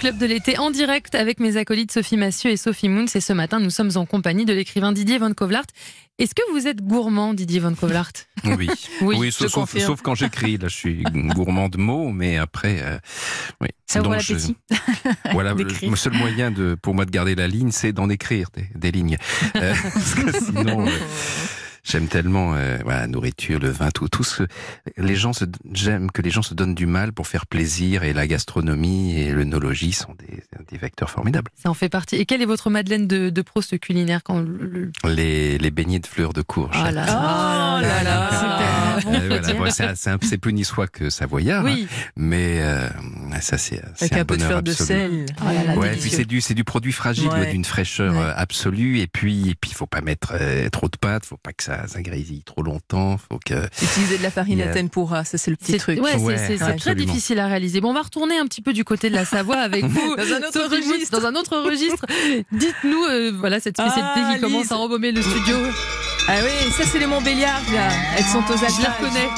club de l'été en direct avec mes acolytes Sophie Massieu et Sophie Moons. Et ce matin, nous sommes en compagnie de l'écrivain Didier Van Kovlart. Est-ce que vous êtes gourmand, Didier Van Kovlart Oui, Oui, oui, sauf, sauf- confirme. sauf quand j'écris. Là, je suis gourmand de mots, mais après, euh, oui. Ça ouvre Donc, je- l'appétit. Voilà, le, seul moyen de, pour moi de garder la ligne, c'est d'en écrire des, des lignes. Euh, parce que sinon, euh, j'aime tellement euh, la nourriture, le vin, tout, tout ce. Les gens se, j'aime que les gens se donnent du mal pour faire plaisir, et la gastronomie et l'œnologie sont des, des vecteurs formidables. Ça en fait partie. Et quelle est votre Madeleine de, de Proust culinaire quand le- le- Les, les beignets de fleurs de courge. Oh là Oh là là. C'est bon, voilà, bon, plus niçois que savoyard, hein, Oui. mais euh, ça c'est un, un peu de bonheur fleur de absolu. sel. Oh là là, Ouais, puis c'est du c'est du produit fragile, Ouais. d'une fraîcheur Ouais. euh, absolue, et puis et puis il faut pas mettre euh, trop de pâte, faut pas que ça, ça grésille trop longtemps, faut que Utiliser de la farine y à a- tempura, ça c'est le petit truc. ouais, c'est- très difficile à réaliser. Bon, on va retourner un petit peu du côté de la Savoie avec vous. Dans un autre Moons, registre. Dans un autre registre. Dites-nous, euh, voilà, cette spécialité Ah, qui commence Lise. à embaumer le studio. Ah oui, ça c'est les Montbéliards là. Elles sont aux Je les reconnais.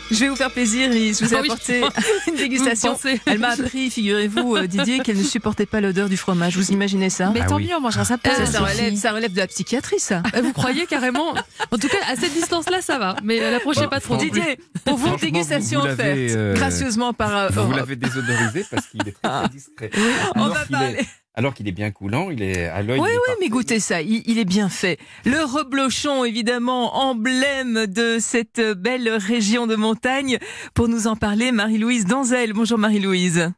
Je vais vous faire plaisir. Je vous ai Ah oui, apporté une dégustation. Elle m'a appris, figurez-vous, euh, Didier, qu'elle ne supportait pas l'odeur du fromage. Vous imaginez ça Mais Ah tant oui. mieux, on mangera ça ça, pas. ça relève, ça relève de la psychiatrie, ça. Euh, Vous croyez carrément En tout cas, à cette distance-là, ça va. Mais euh, l'approchez pas trop. Didier, pour vous, dégustation vous- vous offerte euh, gracieusement par euh, vous l'avez désodorisé parce qu'il est très, discret. On Alors va est- parler. Alors qu'il est bien coulant, il est à l'œil. Oui, oui, parfait. mais goûtez ça, il, il est bien fait. Le reblochon, évidemment, emblème de cette belle région de montagne. Pour nous en parler, Marie-Louise Danzel. Bonjour Marie-Louise.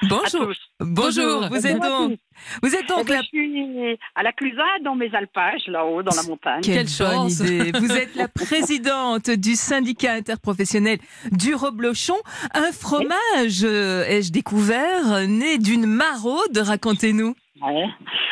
À Bonjour. tous. Bonjour. Bonjour. Vous êtes donc, vous êtes Eh donc ben, la Je suis à la Clusade, dans mes alpages, là-haut, dans la montagne. Quelle, Quelle bonne chance. idée. Vous êtes la présidente du syndicat interprofessionnel du Reblochon. Un fromage, euh, ai-je découvert, né d'une maraude. Racontez-nous. Ouais.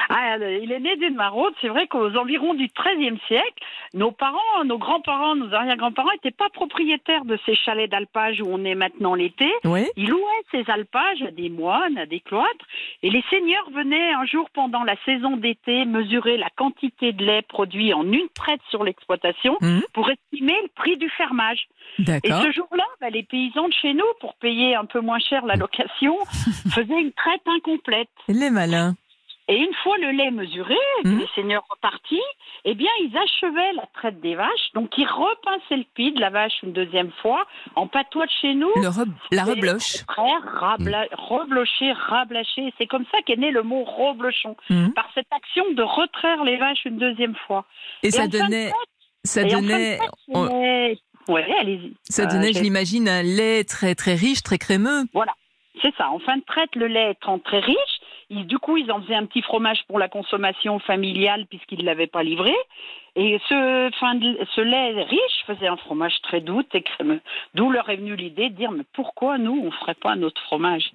Ah, il est né d'une maraude. C'est vrai qu'aux environs du XIIIe siècle, nos parents, nos grands-parents, nos arrière-grands-parents n'étaient pas propriétaires de ces chalets d'alpage où on est maintenant l'été. Oui. Ils louaient ces alpages à des moines, à des cloîtres, et les seigneurs venaient un jour pendant la saison d'été mesurer la quantité de lait produit en une traite sur l'exploitation Mhm. pour estimer le prix du fermage. Et ce jour-là, bah, les paysans de chez nous, pour payer un peu moins cher la location, faisaient une traite incomplète. Les malins. Et une fois le lait mesuré, Mhm. les seigneurs repartis, eh bien, ils achevaient la traite des vaches. Donc, ils repinçaient le pied de la vache une deuxième fois en patois de chez nous. Le re- la rebloche. Rabla- reblocher, rablacher. C'est comme ça qu'est né le mot reblochon. Mhm. Par cette action de retraire les vaches une deuxième fois. Et ça donnait, ça donnait, Ouais, allez-y. ça Euh, donnait, je l'imagine, un lait très très riche, très crémeux. C'est ça. En fin de traite, le lait étant très riche, ils- du coup, ils en faisaient un petit fromage pour la consommation familiale puisqu'ils ne l'avaient pas livré. Et ce, fin de- ce lait riche faisait un fromage très doux et crémeux. D'où leur est venue l'idée de dire mais pourquoi nous on ferait pas notre fromage?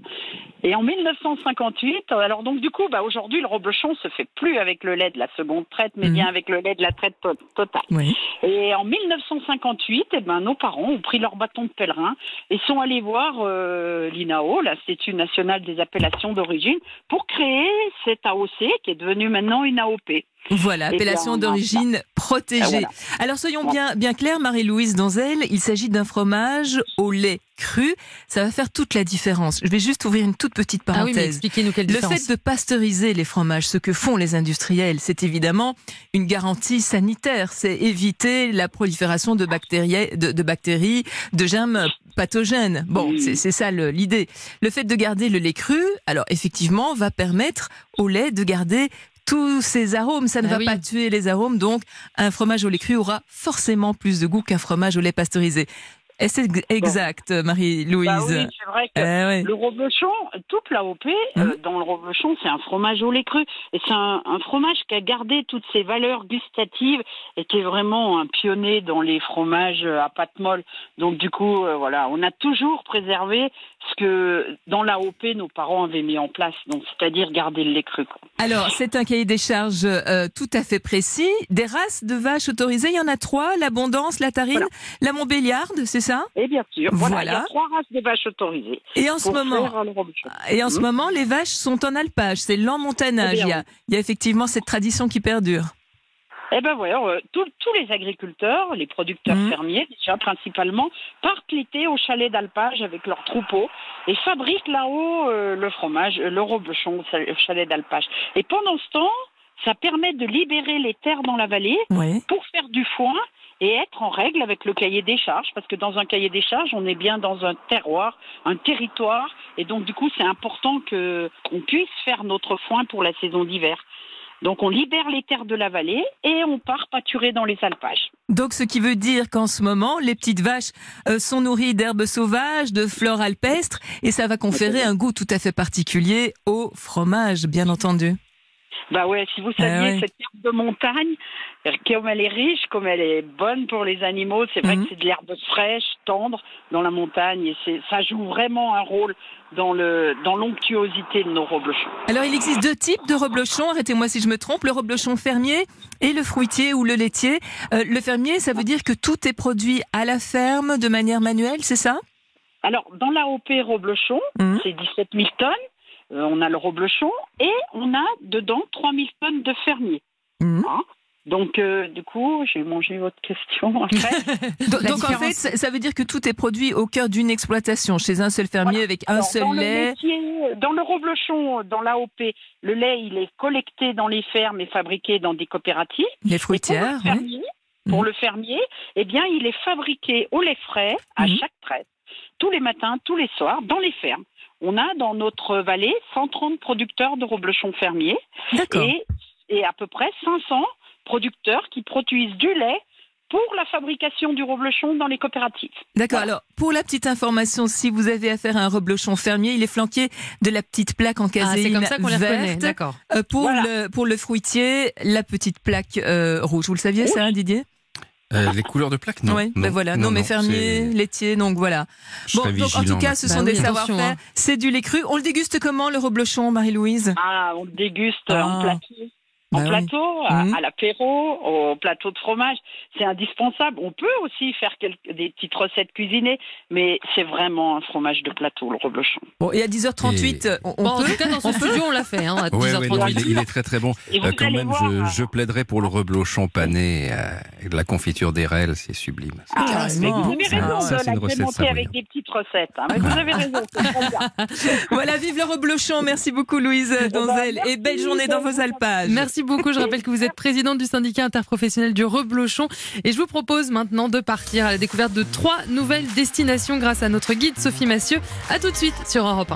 Et en 1958, alors donc du coup, bah, aujourd'hui le reblochon se fait plus avec le lait de la seconde traite, mais Mhm. bien avec le lait de la traite to- totale. Oui. Et en 1958, eh ben, nos parents ont pris leur bâton de pèlerin et sont allés voir euh, l'INAO, l'Institut national des appellations d'origine, pour créer cette AOC qui est devenue maintenant une AOP. Voilà, appellation d'origine protégée. Ah, voilà. Alors soyons bien, bien clairs, Marie-Louise Danzel, il s'agit d'un fromage au lait cru. Ça va faire toute la différence. Je vais juste ouvrir une toute petite Ah oui, parenthèse. expliquez-nous quelle Le différence. fait de pasteuriser les fromages, ce que font les industriels, c'est évidemment une garantie sanitaire. C'est éviter la prolifération de bactéries, de, de bactéries, de germes pathogènes. Bon, c'est c'est ça le- l'idée. Le fait de garder le lait cru, alors effectivement, va permettre au lait de garder tous ses arômes. Ça ne Ah va oui. pas tuer les arômes, donc un fromage au lait cru aura forcément plus de goût qu'un fromage au lait pasteurisé. Ex- exact, Marie-Louise Bah oui, c'est vrai que Eh ouais. le reblochon, toute l'AOP, Mhm. euh, dans le reblochon, c'est un fromage au lait cru. Et c'est un, un fromage qui a gardé toutes ses valeurs gustatives et qui est vraiment un pionnier dans les fromages à pâte molle. Donc du coup, euh, voilà, on a toujours préservé ce que dans l'AOP, nos parents avaient mis en place. Donc c'est-à-dire garder le lait cru. quoi. Alors, c'est un cahier des charges euh, tout à fait précis. Des races de vaches autorisées, il y en a trois l'abondance, la tarine, Voilà. la Montbéliarde, c'est ça Et bien sûr, voilà, Voilà. il y a trois races de vaches autorisées. Et en ce pour moment, faire le reblochon. et en ce moment, les vaches sont en alpage, c'est l'emmontagnage. Eh Il y, a, il y a effectivement cette tradition qui perdure. Eh ben voilà, euh, tous les agriculteurs, les producteurs Mhm. fermiers, déjà principalement, partent l'été au chalet d'alpage avec leurs troupeaux et fabriquent là-haut euh, le fromage, euh, le cha- au chalet d'alpage. Et pendant ce temps, ça permet de libérer les terres dans la vallée Oui. pour faire du foin et être en règle avec le cahier des charges, parce que dans un cahier des charges, on est bien dans un terroir, un territoire, et donc du coup, c'est important que on puisse faire notre foin pour la saison d'hiver. Donc on libère les terres de la vallée et on part pâturer dans les alpages. Donc, ce qui veut dire qu'en ce moment, les petites vaches euh, sont nourries d'herbes sauvages, de fleurs alpestres, et ça va conférer un goût tout à fait particulier au fromage, bien entendu. Bah ouais, si vous saviez, Ah ouais. cette herbe de montagne, comme elle est riche, comme elle est bonne pour les animaux, c'est vrai Mhm. que c'est de l'herbe fraîche, tendre dans la montagne, et c'est, ça joue vraiment un rôle dans le dans l'onctuosité de nos reblochons. Alors, il existe deux types de reblochons, arrêtez-moi si je me trompe, le reblochon fermier et le fruitier ou le laitier. Euh, le fermier, ça veut dire que tout est produit à la ferme de manière manuelle, c'est ça? Alors, dans l'AOP Roblochon, Mhm. c'est 17 000 tonnes. Euh, on a le Roblochon et on a dedans 3 000 tonnes de fermiers. Mhm. Hein donc, euh, du coup, j'ai mangé votre question après. Donc, en fait, ça veut dire que tout est produit au cœur d'une exploitation, chez un seul fermier avec un Alors, seul dans le lait. dans le Roblochon, dans l'AOP, le lait, il est collecté dans les fermes et fabriqué dans des coopératives. Les Et pour fruitières, le fermier, pour Mhm. le fermier, eh bien, il est fabriqué au lait frais à Mhm. chaque traite, tous les matins, tous les soirs, dans les fermes. On a dans notre vallée 130 producteurs de reblochons fermiers D'accord. et, et à peu près 500 producteurs qui produisent du lait pour la fabrication du reblochon dans les coopératives. D'accord. Voilà. Alors, pour la petite information, si vous avez affaire à un reblochon fermier, il est flanqué de la petite plaque en Ah, caséine c'est comme ça qu'on les reconnaît, verte. d'accord. Euh, pour Voilà. le pour le fruitier, la petite plaque euh, rouge. Vous le saviez ça, hein, Didier? Euh, les couleurs de plaques, non. Oui. Ben voilà. Non, mais fermier, laitier, donc voilà. Je Bon, donc en tout cas, ce Bah sont oui, des savoir-faire. hein. C'est du lait cru. On le déguste comment le reblochon, Marie-Louise? Ah, on le déguste Ah. en plateau. En Bah oui. plateau, à, Mhm. à l'apéro, au plateau de fromage, c'est indispensable. On peut aussi faire quelques, des petites recettes cuisinées, mais c'est vraiment un fromage de plateau, le reblochon. Bon, et à 10h38, on, on Bon, en peut tout cas, dans ce studio, on l'a fait, hein, à Ouais, 10h38. ouais, non, il, est, il est très très bon. Euh, quand même, voir, je, je plaiderais pour le reblochon pané euh, et de la confiture d'érel, c'est sublime. Ah, mais vous avez raison ça, de l'agrémenter avec des petites recettes. hein. Mais vous avez raison, c'est très bien. Voilà, vive le reblochon. Merci beaucoup, Louise Donzel. merci, Et belle journée dans vos alpages. Beaucoup. Je rappelle que vous êtes présidente du syndicat interprofessionnel du Reblochon. Et je vous propose maintenant de partir à la découverte de trois nouvelles destinations grâce à notre guide Sophie Massieu. À tout de suite sur Europe 1.